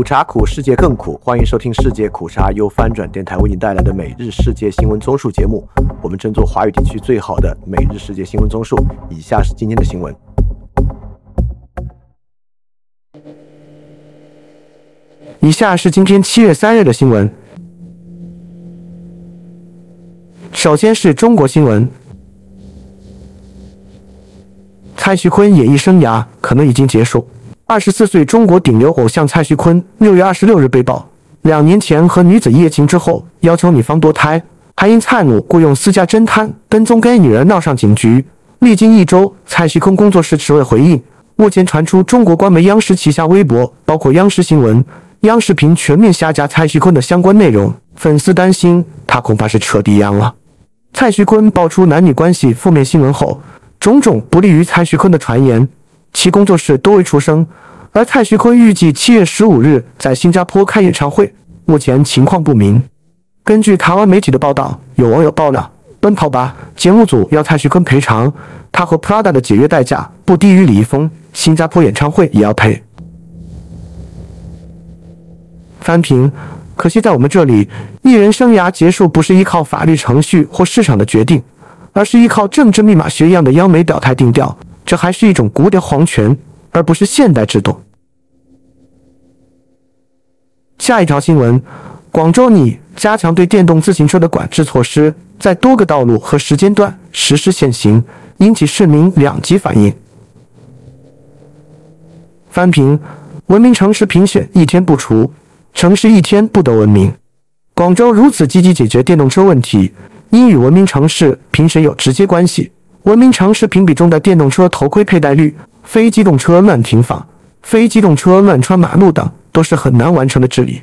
苦茶苦，世界更苦。欢迎收听世界苦茶由翻转电台为您带来的每日世界新闻综述节目。我们争做华语地区最好的每日世界新闻综述。以下是今天的新闻。以下是今天七月三日的新闻。首先是中国新闻，蔡徐坤演艺生涯可能已经结束。二十四岁中国顶流偶像蔡徐坤六月二十六日被曝，两年前和女子一夜情之后，要求女方堕胎，还因蔡母雇佣私家侦探跟踪该女人闹上警局。历经一周，蔡徐坤工作室迟未回应。目前传出中国官媒央视旗下微博，包括央视新闻、央视频全面下架蔡徐坤的相关内容，粉丝担心他恐怕是彻底阳了。蔡徐坤爆出男女关系负面新闻后，种种不利于蔡徐坤的传言。其工作室多未出声，而蔡徐坤预计七月十五日在新加坡开演唱会，目前情况不明。根据台湾媒体的报道，有网友爆料，《奔跑吧》节目组要蔡徐坤赔偿，他和 Prada 的解约代价不低于李易峰，新加坡演唱会也要赔。翻评：可惜在我们这里，艺人生涯结束不是依靠法律程序或市场的决定，而是依靠政治密码学一样的央媒表态定调。这还是一种古典皇权，而不是现代制度。下一条新闻：广州拟加强对电动自行车的管制措施，在多个道路和时间段实施限行，引起市民两极反应。翻评：文明城市评选一天不除，城市一天不得文明。广州如此积极解决电动车问题，应与文明城市评审有直接关系。文明城市评比中的电动车头盔佩戴率、非机动车乱停放、非机动车乱穿马路等，都是很难完成的治理。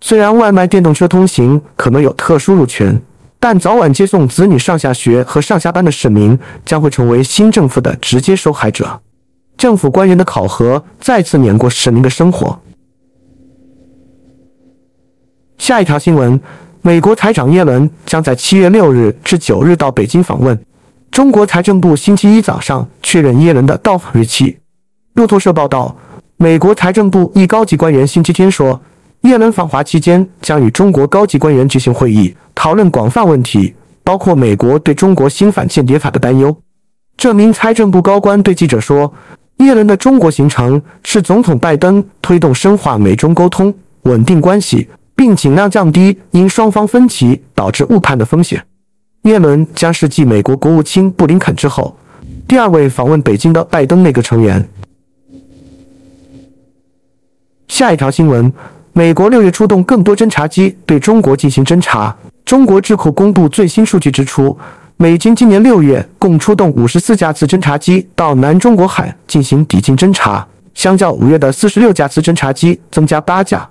虽然外卖电动车通行可能有特殊路权，但早晚接送子女上下学和上下班的市民将会成为新政府的直接受害者。政府官员的考核再次碾过市民的生活。下一条新闻：美国财长耶伦将在七月六日至九日到北京访问。中国财政部星期一早上确认耶伦的到访日期。路透社报道，美国财政部一高级官员星期天说，耶伦访华期间将与中国高级官员举行会议，讨论广泛问题，包括美国对中国新反间谍法的担忧。这名财政部高官对记者说，耶伦的中国行程是总统拜登推动深化美中沟通、稳定关系，并尽量降低因双方分歧导致误判的风险。耶伦将是继美国国务卿布林肯之后第二位访问北京的拜登内阁成员。下一条新闻：美国六月出动更多侦察机对中国进行侦察。中国智库公布最新数据指出，美军今年六月共出动五十四架次侦察机到南中国海进行抵近侦察，相较五月的四十六架次侦察机增加八架。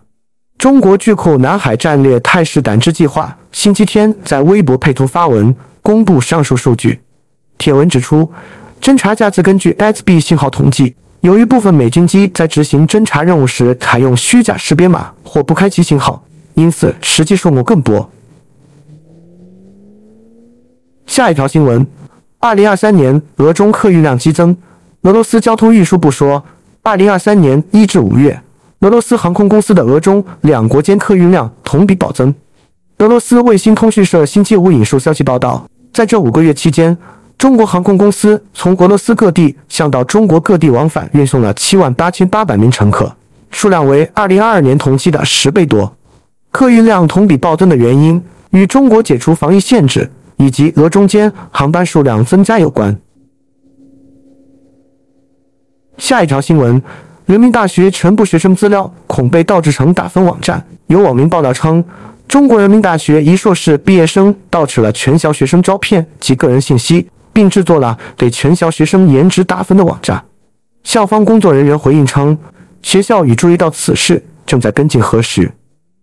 中国智库南海战略态势感知计划星期天在微博配图发文公布上述数据。帖文指出，侦察架次根据 SB 信号统计，由于部分美军机在执行侦察任务时采用虚假识别码或不开启信号，因此实际数目更多。下一条新闻：二零二三年俄中客运量激增。俄罗斯交通运输部说，二零二三年一至五月。俄罗斯航空公司的俄中两国间客运量同比暴增。俄罗斯卫星通讯社星期五引述消息报道，在这五个月期间，中国航空公司从俄罗斯各地向到中国各地往返运送了七万八千八百名乘客，数量为二零二二年同期的十倍多。客运量同比暴增的原因与中国解除防疫限制以及俄中间航班数量增加有关。下一条新闻。人民大学全部学生资料恐被盗制成打分网站。有网民爆料称，中国人民大学一硕士毕业生盗取了全校学生照片及个人信息，并制作了给全校学生颜值打分的网站。校方工作人员回应称，学校已注意到此事，正在跟进核实。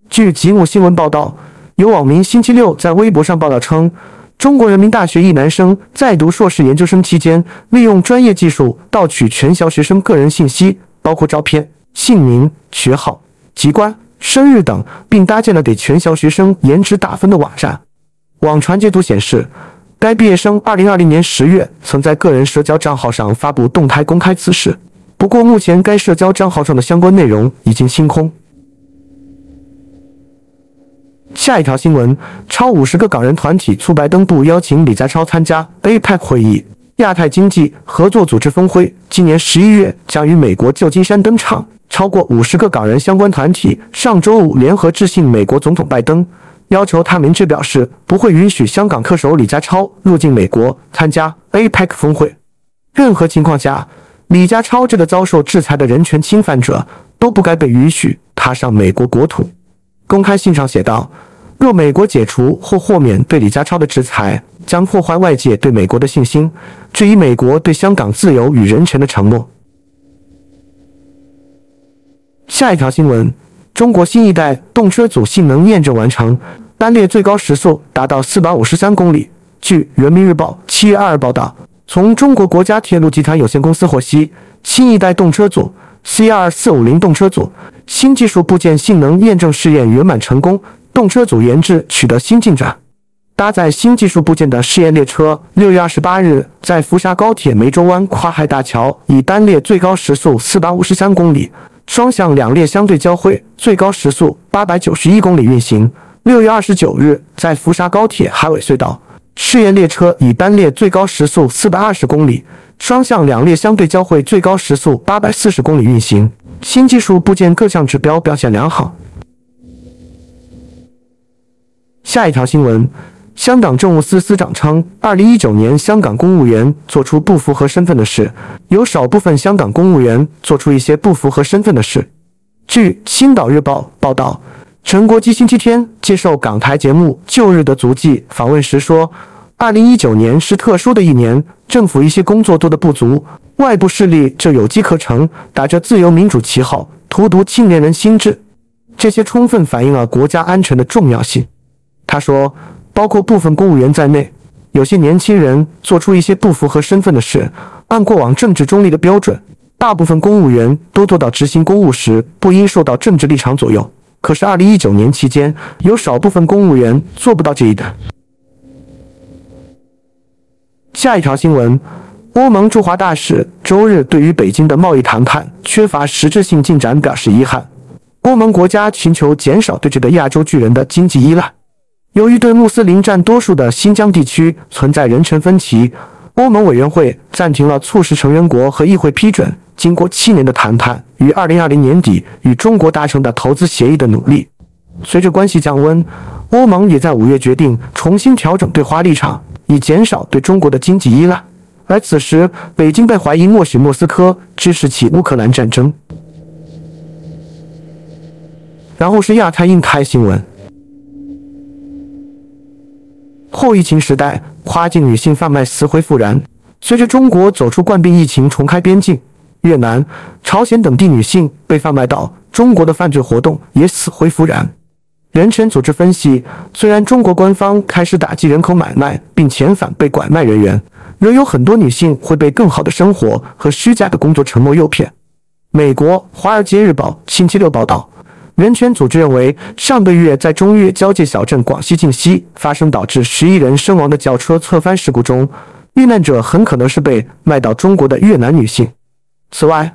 据吉姆新闻报道，有网民星期六在微博上报道称，中国人民大学一男生在读硕士研究生期间，利用专业技术盗取全校学生个人信息。包括照片、姓名、学号、籍贯、生日等，并搭建了给全校学生颜值打分的网站。网传截图显示，该毕业生2020年10月曾在个人社交账号上发布动态公开此事。不过，目前该社交账号上的相关内容已经清空。下一条新闻：超五十个港人团体促白登部邀请李家超参加 APEC 会议。亚太经济合作组织峰会今年十一月将于美国旧金山登场。超过五十个港人相关团体上周五联合致信美国总统拜登，要求他明确表示不会允许香港特首李家超入境美国参加 APEC 峰会。任何情况下，李家超这个遭受制裁的人权侵犯者都不该被允许踏上美国国土。公开信上写道：“若美国解除或豁免对李家超的制裁，将破坏外界对美国的信心，质疑美国对香港自由与人权的承诺。”下一条新闻：中国新一代动车组性能验证完成，单列最高时速达到四百五十三公里。据人民日报七月二日报道，从中国国家铁路集团有限公司获悉，新一代动车组 CR 四五零动车组新技术部件性能验证试验圆满成功，动车组研制取得新进展。搭载新技术部件的试验列车，六月二十八日在福沙高铁梅州湾跨海大桥以单列最高时速四百五十三公里。双向两列相对交汇，最高时速八百九十一公里运行。六月二十九日，在福沙高铁海尾隧道，试验列车以单列最高时速四百二十公里，双向两列相对交汇，最高时速八百四十公里运行。新技术部件各项指标表现良好。下一条新闻。香港政务司司长称，二零一九年香港公务员做出不符合身份的事，有少部分香港公务员做出一些不符合身份的事。据《青岛日报》报道，陈国基星期天接受港台节目《旧日的足迹》访问时说，二零一九年是特殊的一年，政府一些工作做得不足，外部势力就有机可乘，打着自由民主旗号荼毒青年人心智，这些充分反映了国家安全的重要性。他说。包括部分公务员在内，有些年轻人做出一些不符合身份的事。按过往政治中立的标准，大部分公务员都做到执行公务时不应受到政治立场左右。可是，二零一九年期间，有少部分公务员做不到这一点。下一条新闻：欧盟驻华大使周日对于北京的贸易谈判缺乏实质性进展表示遗憾。欧盟国家寻求减少对这个亚洲巨人的经济依赖。由于对穆斯林占多数的新疆地区存在人权分歧，欧盟委员会暂停了促使成员国和议会批准经过七年的谈判于二零二零年底与中国达成的投资协议的努力。随着关系降温，欧盟也在五月决定重新调整对华立场，以减少对中国的经济依赖。而此时，北京被怀疑默许莫斯科支持起乌克兰战争。然后是亚太印太新闻。后疫情时代，跨境女性贩卖死灰复燃。随着中国走出冠病疫情，重开边境，越南、朝鲜等地女性被贩卖到中国的犯罪活动也死灰复燃。人权组织分析，虽然中国官方开始打击人口买卖并遣返被拐卖人员，仍有很多女性会被更好的生活和虚假的工作承诺诱骗。美国《华尔街日报》星期六报道。人权组织认为，上个月在中越交界小镇广西靖西发生导致十一人身亡的轿车侧翻事故中，遇难者很可能是被卖到中国的越南女性。此外，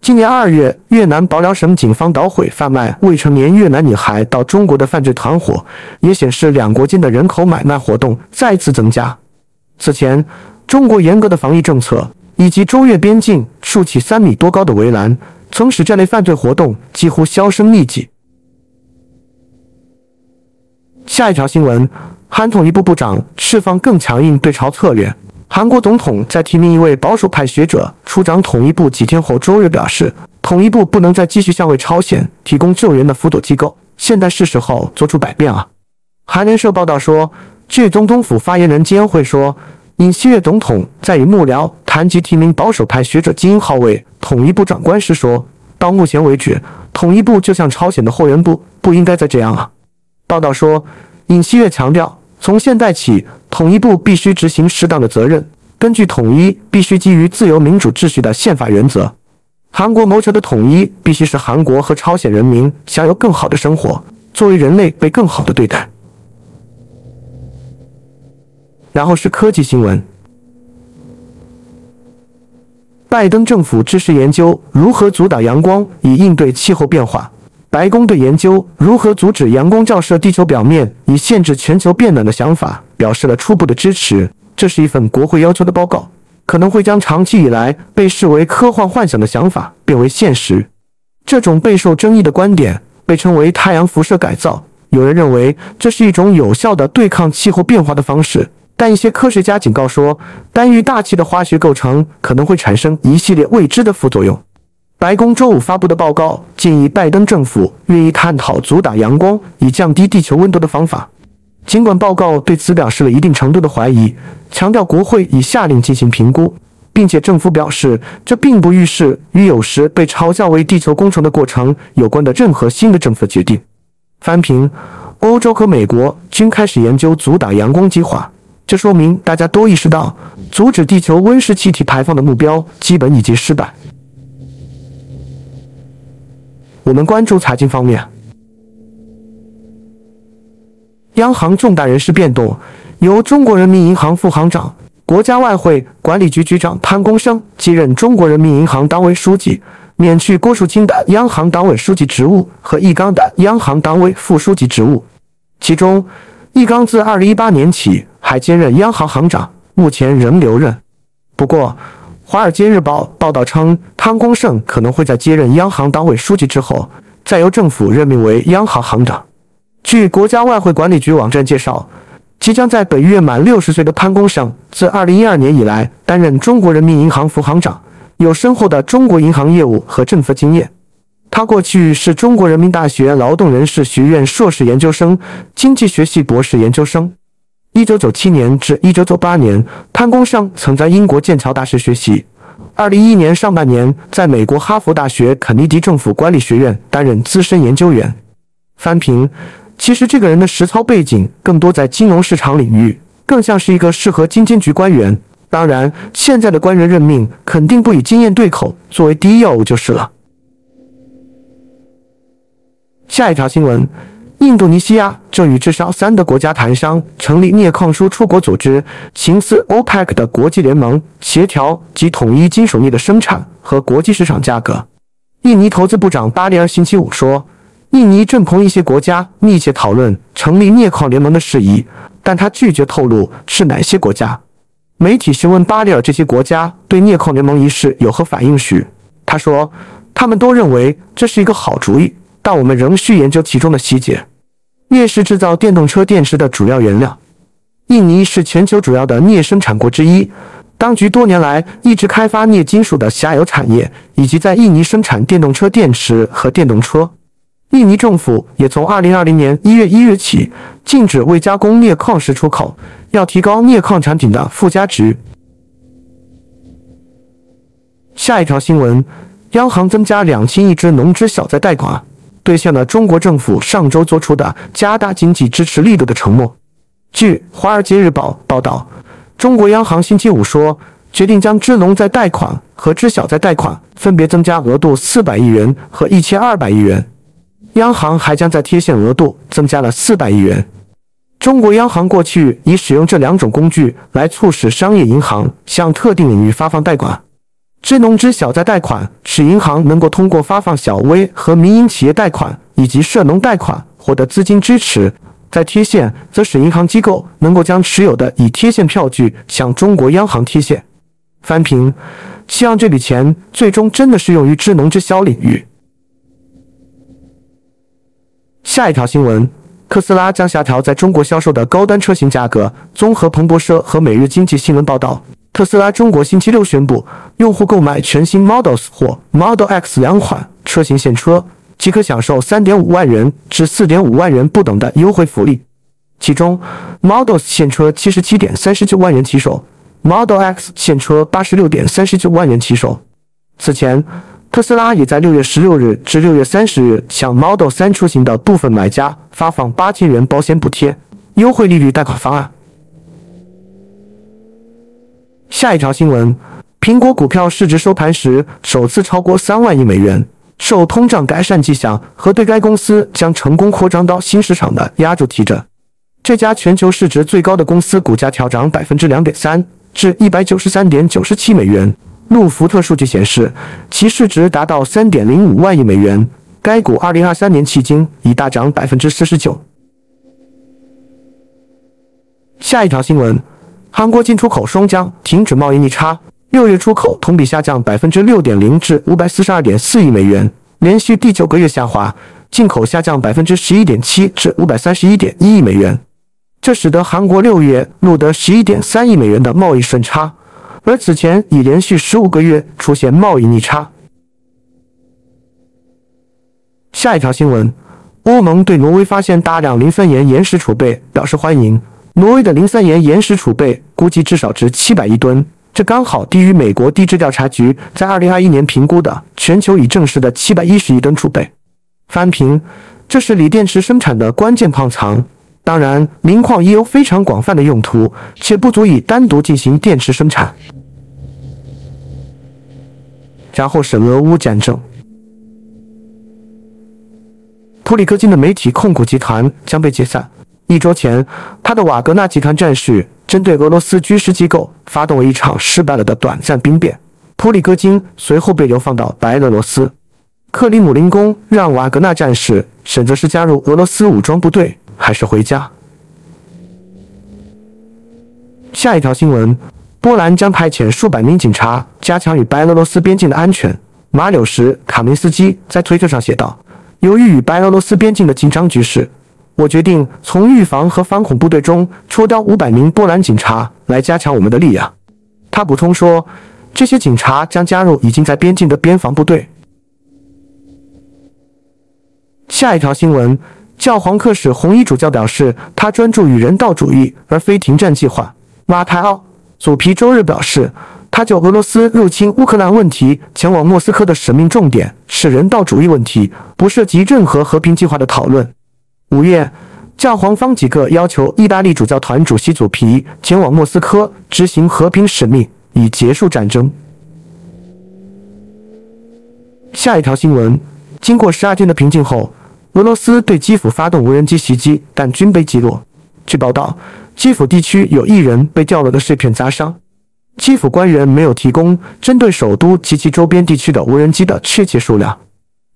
今年二月，越南保辽省警方捣毁贩卖未成年越南女孩到中国的犯罪团伙，也显示两国间的人口买卖活动再次增加。此前，中国严格的防疫政策以及中越边境竖起三米多高的围栏。曾使这类犯罪活动几乎销声匿迹。下一条新闻：韩统一部部长释放更强硬对朝策略。韩国总统在提名一位保守派学者出掌统一部几天后，周日表示，统一部不能再继续向为朝鲜提供救援的辅佐机构，现在是时候做出改变了。韩联社报道说，据总统府发言人金恩惠说，尹锡悦总统在与幕僚谈及提名保守派学者金英浩为。统一部长官时说：“到目前为止，统一部就像朝鲜的后援部，不应该再这样了。”报道说，尹锡悦强调，从现在起，统一部必须执行适当的责任，根据统一必须基于自由民主秩序的宪法原则。韩国谋求的统一必须是韩国和朝鲜人民享有更好的生活，作为人类被更好的对待。然后是科技新闻。拜登政府支持研究如何阻挡阳光以应对气候变化。白宫对研究如何阻止阳光照射地球表面以限制全球变暖的想法表示了初步的支持。这是一份国会要求的报告，可能会将长期以来被视为科幻幻想的想法变为现实。这种备受争议的观点被称为太阳辐射改造。有人认为这是一种有效的对抗气候变化的方式，但一些科学家警告说，单于大气的化学构成可能会产生一系列未知的副作用。白宫周五发布的报告建议拜登政府愿意探讨阻挡阳光以降低地球温度的方法。尽管报告对此表示了一定程度的怀疑，强调国会已下令进行评估，并且政府表示这并不预示与有时被嘲笑为地球工程的过程有关的任何新的政策决定。翻评：欧洲和美国均开始研究阻挡阳光计划，这说明大家都意识到阻止地球温室气体排放的目标基本已经失败。我们关注财经方面，央行重大人事变动，由中国人民银行副行长、国家外汇管理局局长潘功胜继任中国人民银行党委书记，免去郭树清的央行党委书记职务和易纲的央行党委副书记职务。其中，易纲自二零一八年起还兼任央行行长，目前仍留任。不过，《华尔街日报》报道称，汤功胜可能会在接任央行党委书记之后，再由政府任命为央行行长。据国家外汇管理局网站介绍，即将在本月满六十岁的潘功胜，自2012年以来担任中国人民银行副行长，有深厚的中国银行业务和政策经验。他过去是中国人民大学劳动人事学院硕士研究生、经济学系博士研究生。一九九七年至一九九八年，潘功胜曾在英国剑桥大学学习。二零一一年上半年，在美国哈佛大学肯尼迪政府管理学院担任资深研究员。翻评：其实这个人的实操背景更多在金融市场领域，更像是一个适合金监局官员。当然，现在的官员任命肯定不以经验对口作为第一要务就是了。下一条新闻。印度尼西亚正与至少三个国家谈商，成立镍矿输出国组织，形似 OPEC 的国际联盟，协调及统一金属镍的生产和国际市场价格。印尼投资部长巴利尔星期五说，印尼正同一些国家密切讨论成立镍矿联盟的事宜，但他拒绝透露是哪些国家。媒体询问巴利尔这些国家对镍矿联盟一事有何反应时，他说，他们都认为这是一个好主意，但我们仍需研究其中的细节。镍是制造电动车电池的主要原料。印尼是全球主要的镍生产国之一，当局多年来一直开发镍金属的下游产业，以及在印尼生产电动车电池和电动车。印尼政府也从2020年1月1日起禁止未加工镍矿石出口，要提高镍矿产品的附加值。下一条新闻：央行增加两千亿支农支小贷贷款。兑现了中国政府上周做出的加大经济支持力度的承诺。据《华尔街日报》报道，中国央行星期五说，决定将支农再贷款和支小再贷款分别增加额度四百亿元和一千二百亿元。央行还将在贴现额度增加了四百亿元。中国央行过去已使用这两种工具来促使商业银行向特定领域发放贷款。支农支小再贷款使银行能够通过发放小微和民营企业贷款以及涉农贷款获得资金支持；在贴现则使银行机构能够将持有的已贴现票据向中国央行贴现。翻评：希望这笔钱最终真的适用于支农支小领域。下一条新闻：特斯拉将下调在中国销售的高端车型价格。综合彭博社和每日经济新闻报道。特斯拉中国星期六宣布，用户购买全新 Model S 或 Model X 两款车型现车，即可享受3.5万元至4.5万元不等的优惠福利。其中，Model S 现车77.39万元起售，Model X 现车86.39万元起售。此前，特斯拉也在6月16日至6月30日向 Model 3出行的部分买家发放8000元保险补贴、优惠利率贷款方案。下一条新闻：苹果股票市值收盘时首次超过三万亿美元，受通胀改善迹象和对该公司将成功扩张到新市场的压住提振。这家全球市值最高的公司股价调涨百分之两点三，至一百九十三点九七美元。路福特数据显示，其市值达到三点零五万亿美元，该股2023年迄今已大涨百分之四十九。下一条新闻，韩国进出口双降，停止贸易逆差，六月出口同比下降百分之六点零至五百四十二点四亿美元，连续第九个月下滑；进口下降百分之十一点七至五百三十一点一亿美元，这使得韩国六月录得十一点三亿美元的贸易顺差。而此前已连续十五个月出现贸易逆差。下一条新闻，欧盟对挪威发现大量磷酸盐岩石储备表示欢迎。挪威的磷酸盐岩石储备估计至少值七百亿吨，这刚好低于美国地质调查局在二零二一年评估的全球已证实的七百一十亿吨储备。翻平，这是锂电池生产的关键矿藏。当然，磷矿也有非常广泛的用途，且不足以单独进行电池生产。然后是俄乌战争，普里戈金的媒体控股集团将被解散。一周前，他的瓦格纳集团战士针对俄罗斯军事机构发动了一场失败了的短暂兵变，普里戈金随后被流放到白俄罗斯。克里姆林宫让瓦格纳战士选择是加入俄罗斯武装部队。还是回家。下一条新闻：波兰将派遣数百名警察加强与白俄罗斯边境的安全。马柳什·卡明斯基在推特上写道：“由于与白俄罗斯边境的紧张局势，我决定从预防和反恐部队中抽调五百名波兰警察来加强我们的力量。”他补充说：“这些警察将加入已经在边境的边防部队。”下一条新闻。教皇克使红衣主教表示，他专注于人道主义而非停战计划。马泰奥祖皮周日表示，他就俄罗斯入侵乌克兰问题前往莫斯科的使命重点是人道主义问题，不涉及任何和平计划的讨论。五月，教皇方几个要求意大利主教团主席祖皮前往莫斯科执行和平使命，以结束战争。下一条新闻：经过十二天的平静后。俄罗斯对基辅发动无人机袭击，但均被击落。据报道，基辅地区有一人被掉落的碎片砸伤。基辅官员没有提供针对首都及其周边地区的无人机的确切数量，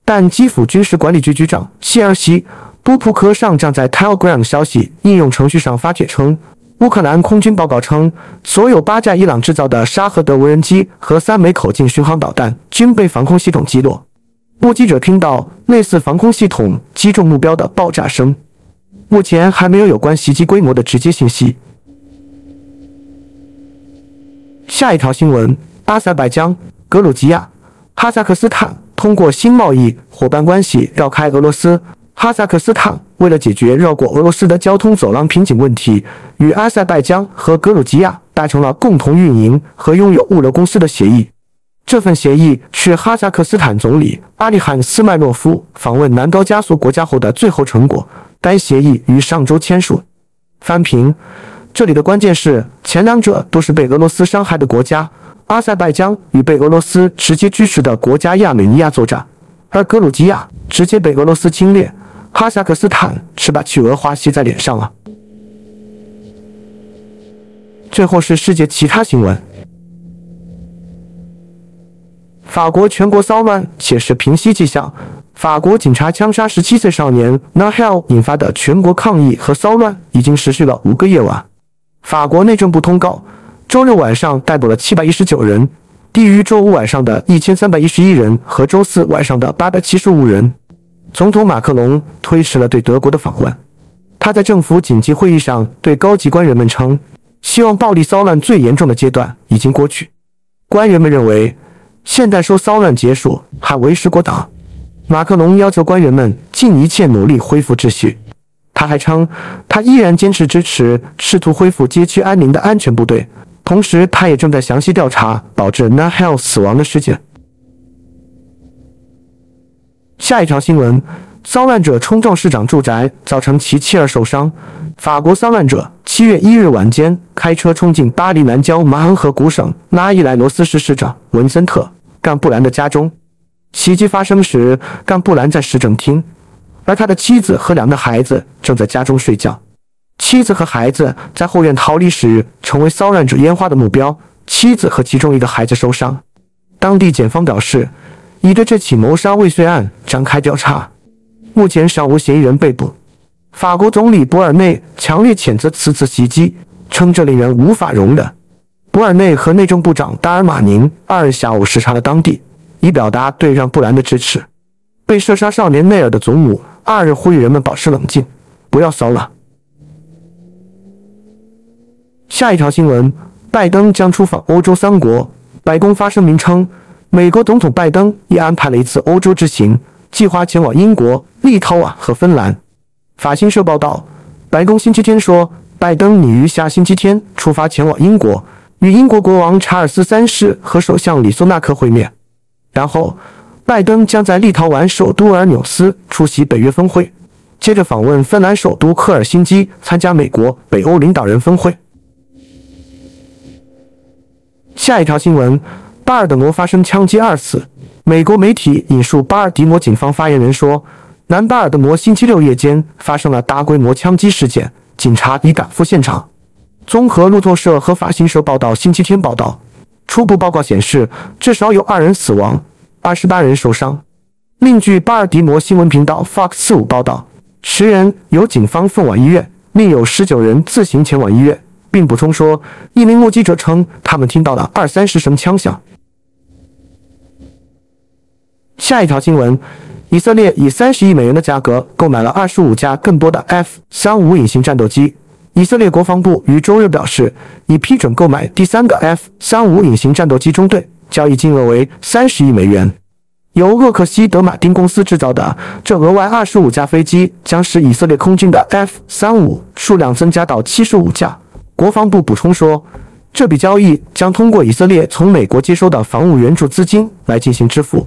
但基辅军事管理局局长谢尔西·波普科上将在 Telegram 消息应用程序上发帖称，乌克兰空军报告称，所有八架伊朗制造的沙赫德无人机和三枚口径巡航导弹均被防空系统击落。目击者听到类似防空系统击中目标的爆炸声。目前还没有有关袭击规模的直接信息。下一条新闻：阿塞拜疆、格鲁吉亚、哈萨克斯坦通过新贸易伙伴关系绕开俄罗斯。哈萨克斯坦为了解决绕过俄罗斯的交通走廊瓶颈问题，与阿塞拜疆和格鲁吉亚达成了共同运营和拥有物流公司的协议。这份协议是哈萨克斯坦总理阿里罕斯麦诺夫访问南高加索国家后的最后成果。该协议于上周签署。翻评：这里的关键是前两者都是被俄罗斯伤害的国家，阿塞拜疆与被俄罗斯直接支持的国家亚美尼亚作战，而格鲁吉亚直接被俄罗斯侵略。哈萨克斯坦是把企鹅花吸在脸上了。最后是世界其他新闻。法国全国骚乱且是平息迹象。法国警察枪杀十七岁少年 Nahel 引发的全国抗议和骚乱已经持续了五个夜晚。法国内政部通告，周六晚上逮捕了七百一十九人，低于周五晚上的一千三百一十一人和周四晚上的八百七十五人。总统马克龙推迟了对德国的访问。他在政府紧急会议上对高级官员们称，希望暴力骚乱最严重的阶段已经过去。官员们认为。现在说骚乱结束还为时过早。马克龙要求官员们尽一切努力恢复秩序。他还称，他依然坚持支持试图恢复街区安宁的安全部队。同时，他也正在详细调查导致 Nahel 死亡的事件。下一条新闻：骚乱者冲撞市长住宅，造成其妻儿受伤。法国骚乱者七月一日晚间开车冲进巴黎南郊马恩河谷省拉伊莱罗斯市市长文森特。干布兰的家中，袭击发生时，干布兰在市政厅，而他的妻子和两个孩子正在家中睡觉。妻子和孩子在后院逃离时，成为骚乱者烟花的目标。妻子和其中一个孩子受伤。当地检方表示，已对这起谋杀未遂案展开调查，目前尚无嫌疑人被捕。法国总理博尔内强烈谴责此次袭击，称这令人无法容忍。博尔内和内政部长达尔马宁二日下午视察了当地，以表达对让布兰的支持。被射杀少年内尔的祖母二日呼吁人们保持冷静，不要骚扰。下一条新闻：拜登将出访欧洲三国。白宫发声明称，美国总统拜登已安排了一次欧洲之行，计划前往英国、立陶宛和芬兰。法新社报道，白宫星期天说，拜登拟于下星期天出发前往英国，与英国国王查尔斯三世和首相里苏纳克会面。然后，拜登将在立陶宛首都尔纽斯出席北约峰会，接着访问芬兰首都赫尔辛基，参加美国北欧领导人峰会。下一条新闻：巴尔的摩发生枪击二次。美国媒体引述巴尔的摩警方发言人说，南巴尔的摩星期六夜间发生了大规模枪击事件，警察已赶赴现场。综合路透社和法新社报道，星期天报道，初步报告显示，至少有二人死亡，二十八人受伤。另据巴尔的摩新闻频道 Fox 四五报道，十人由警方送往医院，另有十九人自行前往医院。并补充说，一名目击者称，他们听到了二三十声枪响。下一条新闻：以色列以三十亿美元的价格购买了二十五架更多的 F 三五隐形战斗机。以色列国防部于周日表示，已批准购买第三个 F 三五隐形战斗机中队，交易金额为三十亿美元。由洛克希德马丁公司制造的这额外二十五架飞机，将使以色列空军的 F 三五数量增加到七十五架。国防部补充说，这笔交易将通过以色列从美国接收的防务援助资金来进行支付。